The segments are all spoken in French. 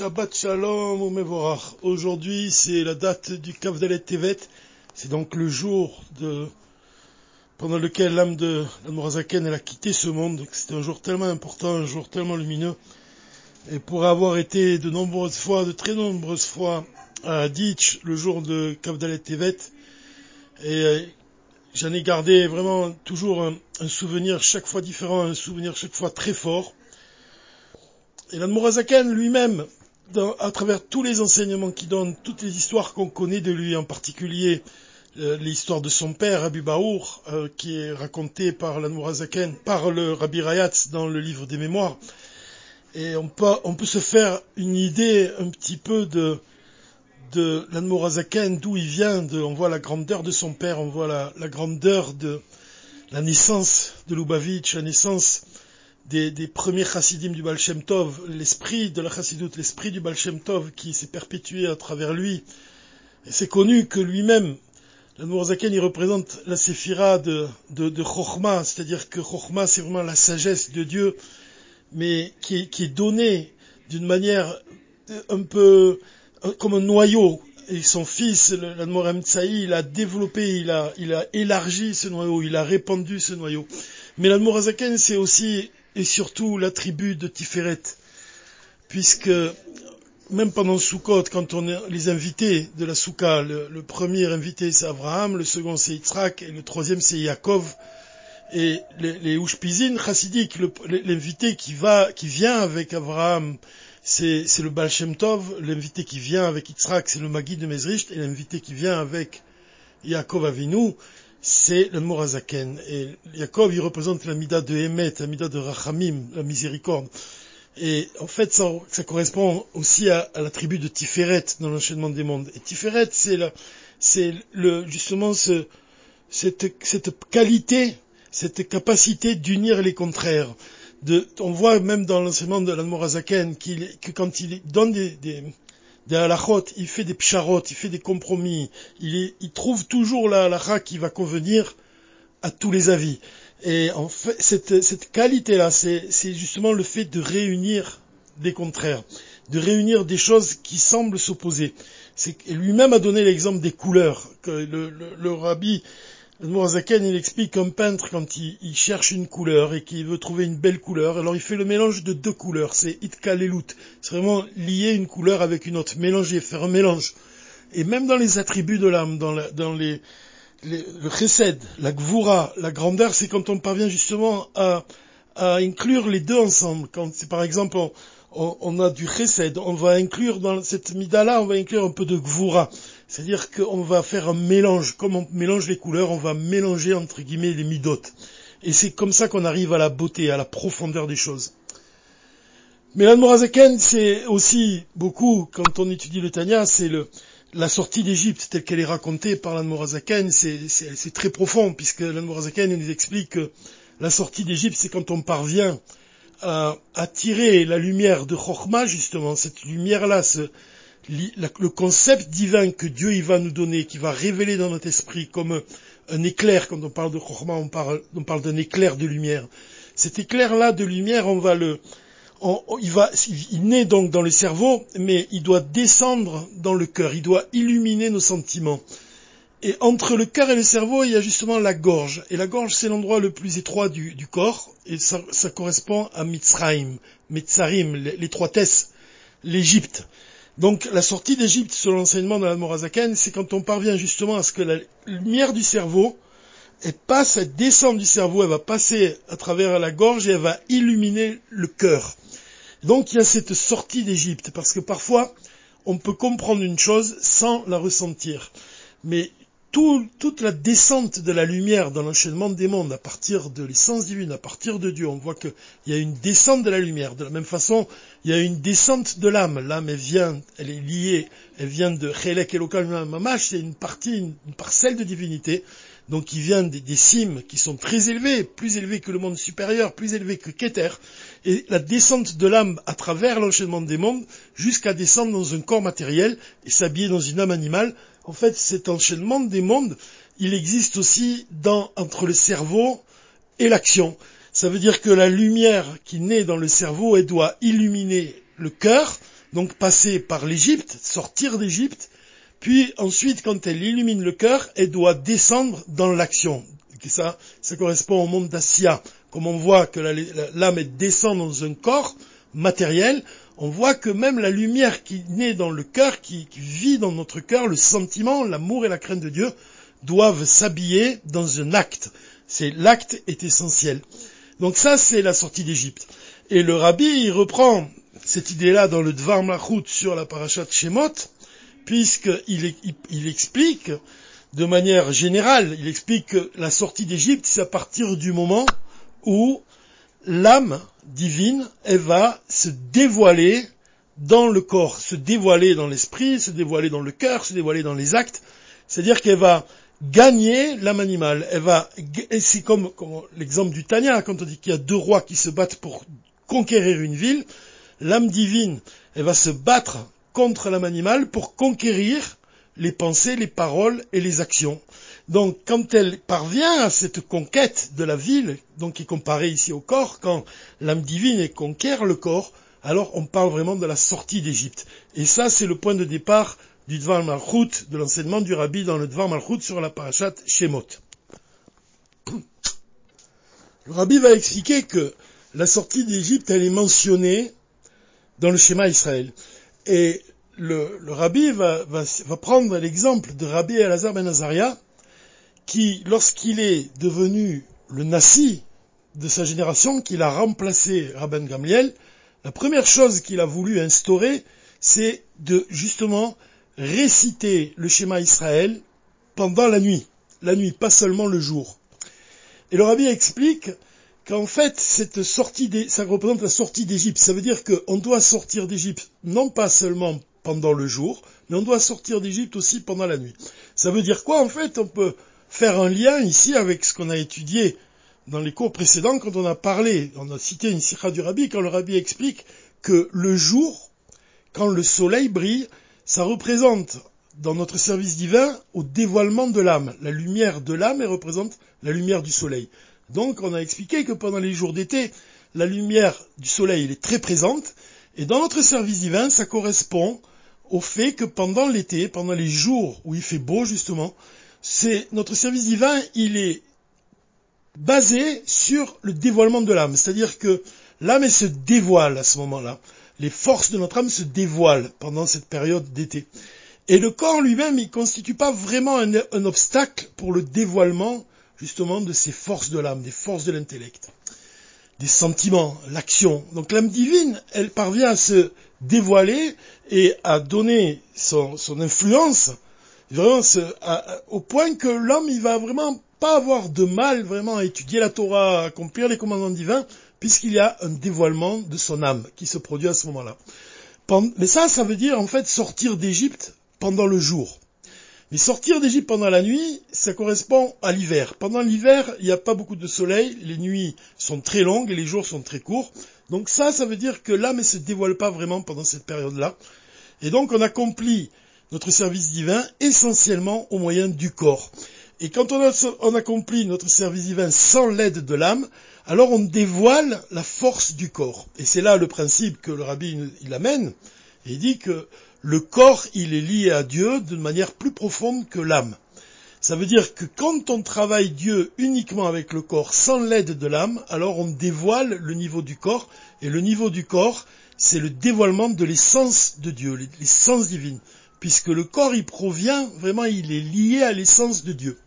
Shabbat Shalom ou. Aujourd'hui, c'est la date du Kavdalet Tevet. C'est donc le jour de, pendant lequel l'âme de l'Admorazaken, elle a quitté ce monde. C'était un jour tellement important, un jour tellement lumineux. Et pour avoir été de nombreuses fois, de très nombreuses fois à Ditch, le jour de Kavdalet Tevet, et euh, j'en ai gardé vraiment toujours un, un souvenir chaque fois différent, un souvenir chaque fois très fort. Et l'Admorazaken lui-même, à travers tous les enseignements qu'il donne, toutes les histoires qu'on connaît de lui, en particulier euh, l'histoire de son père, Rabbi Baour, euh, qui est racontée par l'Admorazaken, par le Rabbi Rayatz dans le livre des mémoires. Et on peut, on peut se faire une idée un petit peu de, de d'où il vient, de, on voit la grandeur de son père, on voit la, la grandeur de la naissance de Lubavitch, la naissance des, premiers chassidim du Baal Shem Tov, l'esprit de la chassidoute, l'esprit du Baal Shem Tov qui s'est perpétué à travers lui. Et c'est connu que lui-même, Nourzaken, il représente la séphira de, de, Chochma, c'est-à-dire que Chochma, c'est vraiment la sagesse de Dieu, mais qui est, donnée d'une manière un peu comme un noyau. Et son fils, l'Admorem Tsaï, il a développé, il a, il a élargi ce noyau, il a répandu ce noyau. Mais l'Admorazaken, c'est aussi et surtout l'attribut de Tiferet, puisque même pendant Sukkot, quand on est les invités de la Souka, le, premier invité c'est Abraham, le second c'est Yitzhak, et le troisième c'est Yaakov, et les, les Ushpizin chassidiques, l'invité qui va, qui vient avec Abraham, c'est, le Baal Shem Tov, l'invité qui vient avec Yitzhak, c'est le Magi de Mezricht, et l'invité qui vient avec Yaakov Avinu, c'est le Morazaken. Et Yaakov, il représente la mida de Emet, la mida de Rachamim, la miséricorde. Et en fait, ça, correspond aussi à, la tribu de Tiferet dans l'enchaînement des mondes. Et Tiferet, c'est c'est le, justement ce, cette, cette qualité, cette capacité d'unir les contraires. De, on voit même dans l'enseignement de l'Admorazaken que quand il donne des, il fait des psharot, il fait des compromis, il, trouve toujours la halacha qui va convenir à tous les avis. Et en fait, cette, qualité-là, c'est justement le fait de réunir des contraires, de réunir des choses qui semblent s'opposer. Lui-même a donné l'exemple des couleurs, que le, rabbi Mourazaken, il explique qu'un peintre, quand il, cherche une couleur et qu'il veut trouver une belle couleur, alors il fait le mélange de deux couleurs, c'est itkalelut. C'est vraiment lier une couleur avec une autre, mélanger, faire un mélange. Et même dans les attributs de l'âme, dans, dans les, le chesed, la gvura, la grandeur, c'est quand on parvient justement à, à inclure les deux ensemble. Quand par exemple, on, a du chesed, on va inclure dans cette mida-là, on va inclure un peu de gvura. C'est-à-dire qu'on va faire un mélange, comme on mélange les couleurs, on va mélanger entre guillemets les midotes. Et c'est comme ça qu'on arrive à la beauté, à la profondeur des choses. Mais l'Admorazaken, c'est aussi beaucoup, quand on étudie le Tanya, c'est le, la sortie d'Égypte telle qu'elle est racontée par l'Admorazaken, c'est très profond, puisque l'Admorazaken nous explique que la sortie d'Égypte, c'est quand on parvient à, à, tirer la lumière de Chokhmah, justement, cette lumière-là, ce, le concept divin que Dieu il va nous donner, qui va révéler dans notre esprit comme un éclair, quand on parle de Chokhmah, on parle, on parle d'un éclair de lumière. Cet éclair-là de lumière, on va le, il va, il naît donc dans le cerveau, mais il doit descendre dans le cœur, il doit illuminer nos sentiments. Et entre le cœur et le cerveau, il y a justement la gorge. Et la gorge, c'est l'endroit le plus étroit du, corps, et ça, correspond à Mitzrayim, Mitzarim, l'étroitesse, l'Égypte. Donc la sortie d'Égypte, selon l'enseignement de la Morazaken, c'est quand on parvient justement à ce que la lumière du cerveau, elle passe, elle descend du cerveau, elle va passer à travers la gorge et elle va illuminer le cœur. Donc il y a cette sortie d'Égypte, parce que parfois on peut comprendre une chose sans la ressentir. Toute la descente de la lumière dans l'enchaînement des mondes, à partir de l'essence divine, à partir de Dieu, on voit qu'il y a une descente de la lumière. De la même façon, il y a une descente de l'âme. L'âme, elle vient, elle est liée, elle vient de Chelek Elokal Mamash, c'est une partie, une, parcelle de divinité, donc qui vient des, des, cimes qui sont très élevées, plus élevées que le monde supérieur, plus élevées que Keter, et la descente de l'âme à travers l'enchaînement des mondes, jusqu'à descendre dans un corps matériel et s'habiller dans une âme animale, en fait, cet enchaînement des mondes, il existe aussi entre le cerveau et l'action. Ça veut dire que la lumière qui naît dans le cerveau, elle doit illuminer le cœur, donc passer par l'Égypte, sortir d'Égypte, puis ensuite, quand elle illumine le cœur, elle doit descendre dans l'action. Ça, ça correspond au monde d'Assia. Comme on voit que l'âme descend dans un corps matériel, on voit que même la lumière qui naît dans le cœur, qui, vit dans notre cœur, le sentiment, l'amour et la crainte de Dieu, doivent s'habiller dans un acte. C'est l'acte est essentiel. Donc ça, c'est la sortie d'Égypte. Et le rabbi, il reprend cette idée-là dans le Dvar Malchut sur la parachat Shemot, puisqu'il il, explique de manière générale, il explique que la sortie d'Égypte, c'est à partir du moment où l'âme divine, elle va se dévoiler dans le corps, se dévoiler dans l'esprit, se dévoiler dans le cœur, se dévoiler dans les actes. C'est-à-dire qu'elle va gagner l'âme animale. Elle va, c'est comme, comme l'exemple du Tanya, quand on dit qu'il y a deux rois qui se battent pour conquérir une ville, l'âme divine, elle va se battre contre l'âme animale pour conquérir les pensées, les paroles et les actions. Donc quand elle parvient à cette conquête de la ville, donc qui est comparée ici au corps, quand l'âme divine conquiert le corps, alors on parle vraiment de la sortie d'Égypte. Et ça, c'est le point de départ du Dvar Malchut, de l'enseignement du Rabbi dans le Dvar Malchut sur la parashat Shemot. Le Rabbi va expliquer que la sortie d'Égypte, elle est mentionnée dans le schéma Israël. Et le, Rabbi va, prendre l'exemple de Rabbi Elazar ben Azaria, qui, lorsqu'il est devenu le Nassi de sa génération, qu'il a remplacé Rabban Gamliel, la première chose qu'il a voulu instaurer, c'est de justement réciter le schéma Israël pendant la nuit. La nuit, pas seulement le jour. Et le rabbi explique qu'en fait, cette sortie, ça représente la sortie d'Égypte. Ça veut dire qu'on doit sortir d'Égypte, non pas seulement pendant le jour, mais on doit sortir d'Égypte aussi pendant la nuit. Ça veut dire quoi En fait, on peut faire un lien ici avec ce qu'on a étudié dans les cours précédents quand on a parlé, on a cité une sikha du rabbi, quand le rabbi explique que le jour, quand le soleil brille, ça représente dans notre service divin au dévoilement de l'âme. La lumière de l'âme, représente la lumière du soleil. Donc on a expliqué que pendant les jours d'été, la lumière du soleil est très présente, et dans notre service divin, ça correspond au fait que pendant l'été, pendant les jours où il fait beau justement, c'est notre service divin, il est basé sur le dévoilement de l'âme, c'est-à-dire que l'âme se dévoile à ce moment-là les forces de notre âme se dévoilent pendant cette période d'été. Et le corps lui-même, il ne constitue pas vraiment un, obstacle pour le dévoilement, justement, de ces forces de l'âme, des forces de l'intellect, des sentiments, l'action. Donc l'âme divine, elle parvient à se dévoiler et à donner son influence, vraiment au point que l'homme, il va vraiment pas avoir de mal vraiment à étudier la Torah, à accomplir les commandements divins, puisqu'il y a un dévoilement de son âme qui se produit à ce moment-là. Mais ça, ça veut dire en fait sortir d'Égypte pendant le jour. Mais sortir d'Égypte pendant la nuit, ça correspond à l'hiver. Pendant l'hiver, il n'y a pas beaucoup de soleil, les nuits sont très longues et les jours sont très courts. Donc ça, ça veut dire que l'âme ne se dévoile pas vraiment pendant cette période-là. Et donc on accomplit notre service divin essentiellement au moyen du corps. Et quand on, accomplit notre service divin sans l'aide de l'âme, alors on dévoile la force du corps. Et c'est là le principe que le rabbi il amène. il dit que le corps, il est lié à Dieu d'une manière plus profonde que l'âme. Ça veut dire que quand on travaille Dieu uniquement avec le corps sans l'aide de l'âme, alors on dévoile le niveau du corps. Et le niveau du corps, c'est le dévoilement de l'essence de Dieu, l'essence divine. Puisque le corps, il provient, vraiment, il est lié à l'essence de Dieu.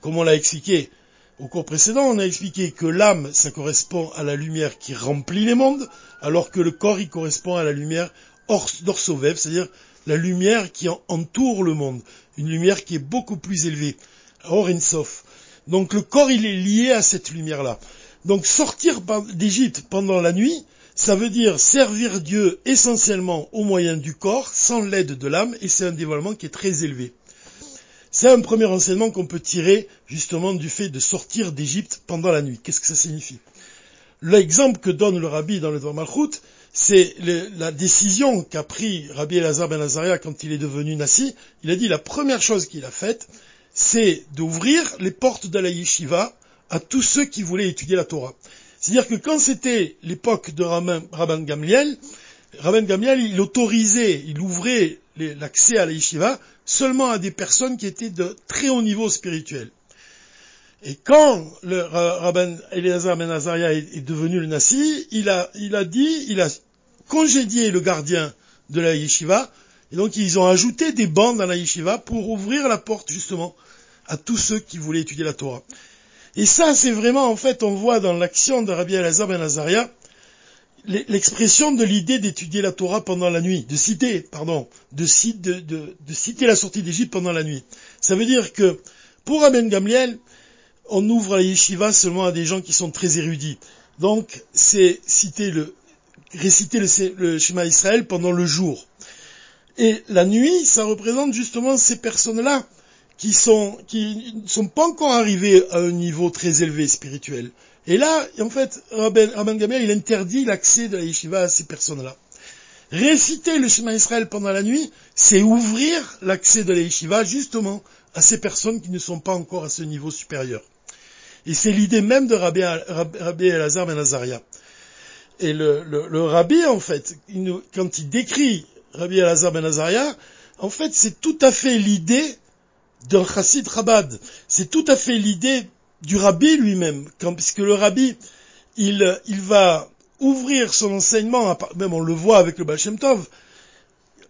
Comme on l'a expliqué au cours précédent, on a expliqué que l'âme, ça correspond à la lumière qui remplit les mondes, alors que le corps, il correspond à la lumière d'Orsovev, c'est-à-dire la lumière qui entoure le monde, une lumière qui est beaucoup plus élevée, Orensof. Donc le corps, il est lié à cette lumière-là. Donc sortir d'Égypte pendant la nuit, ça veut dire servir Dieu essentiellement au moyen du corps, sans l'aide de l'âme, et c'est un dévoilement qui est très élevé. C'est un premier enseignement qu'on peut tirer justement du fait de sortir d'Égypte pendant la nuit. Qu'est-ce que ça signifie? L'exemple que donne le rabbi dans le Dvar Malchut, c'est la décision qu'a pris Rabbi Elazar ben Azaria quand il est devenu Nassi. Il a dit la première chose qu'il a faite, c'est d'ouvrir les portes de la yeshiva à tous ceux qui voulaient étudier la Torah. C'est-à-dire que quand c'était l'époque de Rabban Gamliel, Rabben Gamiel, il autorisait, il ouvrait l'accès à la yeshiva seulement à des personnes qui étaient de très haut niveau spirituel. Et quand le rabbin Eliezer Ben Azaria est, devenu le Nassi, il a, dit, il a congédié le gardien de la yeshiva, et donc ils ont ajouté des bancs dans la yeshiva pour ouvrir la porte justement à tous ceux qui voulaient étudier la Torah. Et ça, c'est vraiment, en fait, on voit dans l'action de Rabbi Elazar ben Azaria, l'expression de l'idée d'étudier la Torah pendant la nuit, de citer, pardon, de, citer la sortie d'Égypte pendant la nuit. Ça veut dire que, pour Rabbi Gamliel, on ouvre la yeshiva seulement à des gens qui sont très érudits. Donc, c'est citer le, réciter le, le schéma Israël pendant le jour. Et la nuit, ça représente justement ces personnes-là qui sont, qui ne sont pas encore arrivés à un niveau très élevé spirituel. Et là, en fait, Rabban Gamel, il interdit l'accès de la yeshiva à ces personnes-là. Réciter le schéma Israël pendant la nuit, c'est ouvrir l'accès de la yeshiva justement à ces personnes qui ne sont pas encore à ce niveau supérieur. Et c'est l'idée même de Rabbi, Rabbi Elazar ben Azaria. Et le, le, Rabbi, en fait, quand il décrit Rabbi Elazar ben Azaria, en fait, c'est tout à fait l'idée d'un chassid Chabad. C'est tout à fait l'idée du Rabbi lui-même, puisque le Rabbi, il, il va ouvrir son enseignement, même on le voit avec le Baal Shem Tov,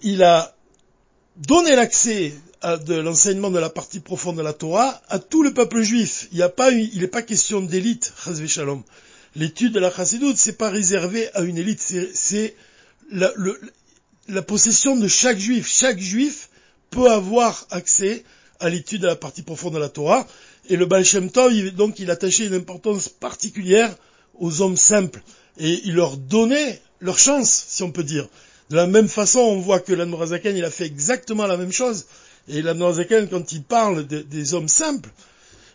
il a donné l'accès de l'enseignement de la partie profonde de la Torah à tout le peuple juif. Il n'est pas, question d'élite, Shalom. L'étude de la Chassidoute, c'est pas réservé à une élite, c'est la, possession de chaque juif. Chaque juif peut avoir accès à l'étude de la partie profonde de la Torah. Et le Baal Tov, donc, il attachait une importance particulière aux hommes simples. Et il leur donnait leur chance, si on peut dire. De la même façon, on voit que l'Anmorazaken, il a fait exactement la même chose. Et l'Anmorazaken, quand il parle des hommes simples,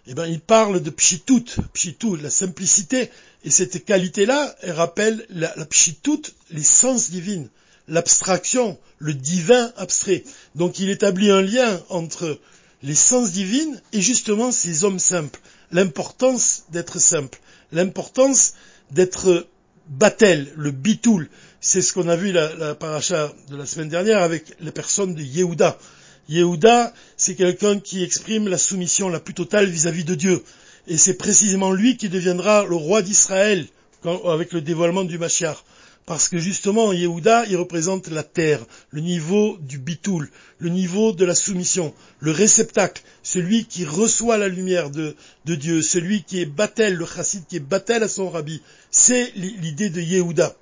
eh ben, il parle de pshitout, pshitout, la simplicité. Et cette qualité-là, elle rappelle la, la pshitout, l'essence divine, l'abstraction, le divin abstrait. Donc il établit un lien entre l'essence divine et justement ces hommes simples. L'importance d'être simple. L'importance d'être batel, le bitoul. C'est ce qu'on a vu la, la paracha de la semaine dernière avec la personne de Yehuda. Yehuda, c'est quelqu'un qui exprime la soumission la plus totale vis-à-vis de Dieu. Et c'est précisément lui qui deviendra le roi d'Israël avec le dévoilement du Mashiach. Parce que justement, Yehuda, il représente la terre, le niveau du bitoul, le niveau de la soumission, le réceptacle, celui qui reçoit la lumière de, Dieu, celui qui est battel, le chassid qui est battel à son rabbi. C'est l'idée de Yehuda.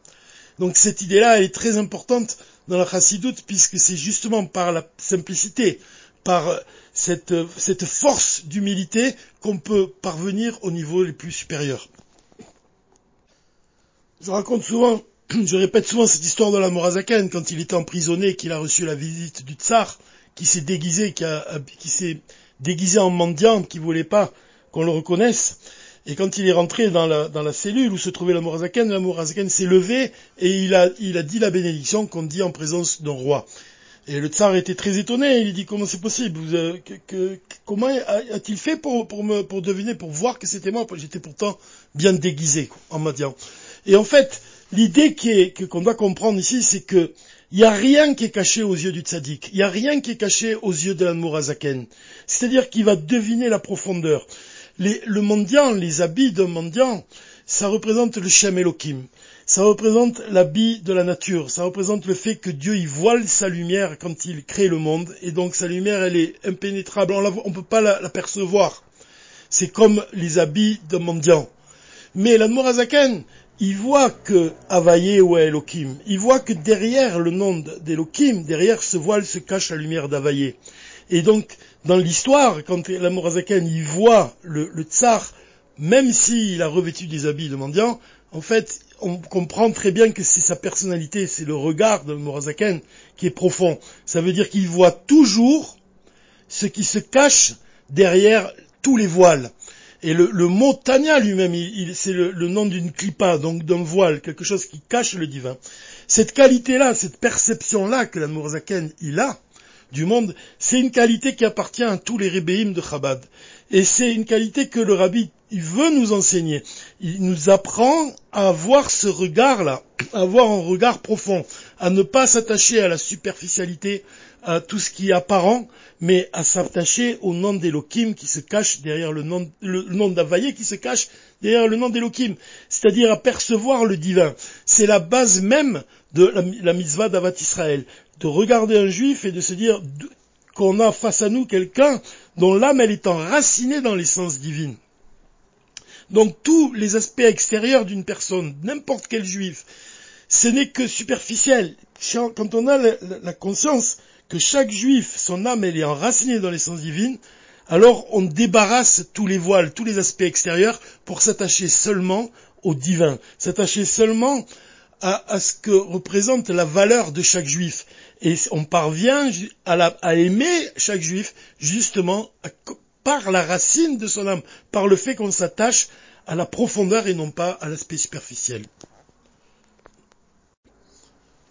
Donc cette idée-là, est très importante dans la chassidoute, puisque c'est justement par la simplicité, par cette, cette force d'humilité qu'on peut parvenir au niveau les plus supérieurs. Je raconte souvent je répète souvent cette histoire de la Morazaken, quand il était emprisonné, qu'il a reçu la visite du tsar, qui s'est déguisé, qui, s'est déguisé en mendiant, qui voulait pas qu'on le reconnaisse. Et quand il est rentré dans la, cellule où se trouvait la Morazaken, la Morazaken s'est levé et il a, dit la bénédiction qu'on dit en présence d'un roi. Et le tsar était très étonné, il dit comment c'est possible, comment a-t-il fait pour, me, pour deviner, pour voir que c'était moi, j'étais pourtant bien déguisé en mendiant. Et en fait, l'idée qu'on doit comprendre ici, c'est que il n'y a rien qui est caché aux yeux du tzaddik. Il n'y a rien qui est caché aux yeux de l'Anmourazaken. C'est-à-dire qu'il va deviner la profondeur. le mendiant, les habits d'un mendiant, ça représente le Shem Elohim. Ça représente l'habit de la nature. Ça représente le fait que Dieu y voile sa lumière quand il crée le monde. Et donc sa lumière, elle est impénétrable. On ne peut pas l'apercevoir. c'est comme les habits d'un mendiant. Mais l'Anmourazaken, il voit que Havaye ou Elohim, il voit que derrière le nom d'Elohim, derrière ce voile se cache la lumière d'Havaye. Et donc, dans l'histoire, quand l'Amorazaken il voit le, tsar, même s'il a revêtu des habits de mendiant, en fait, on comprend très bien que c'est sa personnalité, c'est le regard de l'Amorazaken qui est profond. Ça veut dire qu'il voit toujours ce qui se cache derrière tous les voiles. Et le, mot Tania lui-même, c'est le, nom d'une clipa, donc d'un voile, quelque chose qui cache le divin. Cette qualité-là, cette perception-là que la Zaken il a du monde, c'est une qualité qui appartient à tous les rébéim de Chabad. Et c'est une qualité que le rabbi veut nous enseigner. Il nous apprend à avoir ce regard-là, à avoir un regard profond, à ne pas s'attacher à la superficialité, à tout ce qui est apparent, mais à s'attacher au nom d'Elohim qui se cache derrière le nom, le, nom d'Availlé qui se cache derrière le nom d'Elohim. C'est-à-dire à percevoir le divin. C'est la base même de la, la mitzvah d'Avat Israël. De regarder un juif et de se dire qu'on a face à nous quelqu'un dont l'âme elle est enracinée dans l'essence divine. Donc tous les aspects extérieurs d'une personne, n'importe quel juif, ce n'est que superficiel. Quand on a la, conscience que chaque juif, son âme, elle est enracinée dans l'essence divine, alors on débarrasse tous les voiles, tous les aspects extérieurs pour s'attacher seulement au divin, s'attacher seulement à, ce que représente la valeur de chaque juif. Et on parvient à, aimer chaque juif justement par la racine de son âme, par le fait qu'on s'attache à la profondeur et non pas à l'aspect superficiel.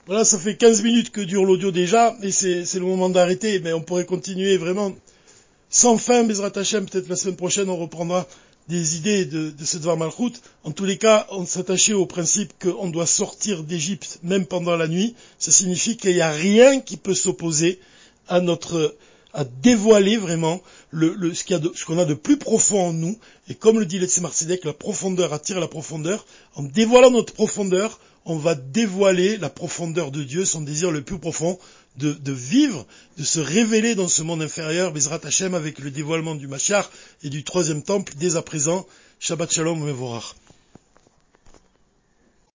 Voilà, ça fait 15 minutes que dure l'audio déjà, et c'est le moment d'arrêter, mais on pourrait continuer vraiment sans fin, Bezrat Hashem, peut-être la semaine prochaine on reprendra des idées de, de ce Dvar Malchut. En tous les cas, on s'attachait au principe qu'on doit sortir d'Égypte même pendant la nuit. Ça signifie qu'il n'y a rien qui peut s'opposer à notre à dévoiler vraiment ce qu'on a, de plus profond en nous. Et comme le dit Letzemar Tzedek, la profondeur attire la profondeur. En dévoilant notre profondeur, on va dévoiler la profondeur de Dieu, son désir le plus profond de, vivre, de se révéler dans ce monde inférieur, Bezrat Hashem, avec le dévoilement du Machar et du troisième temple dès à présent. Shabbat Shalom Mevorach.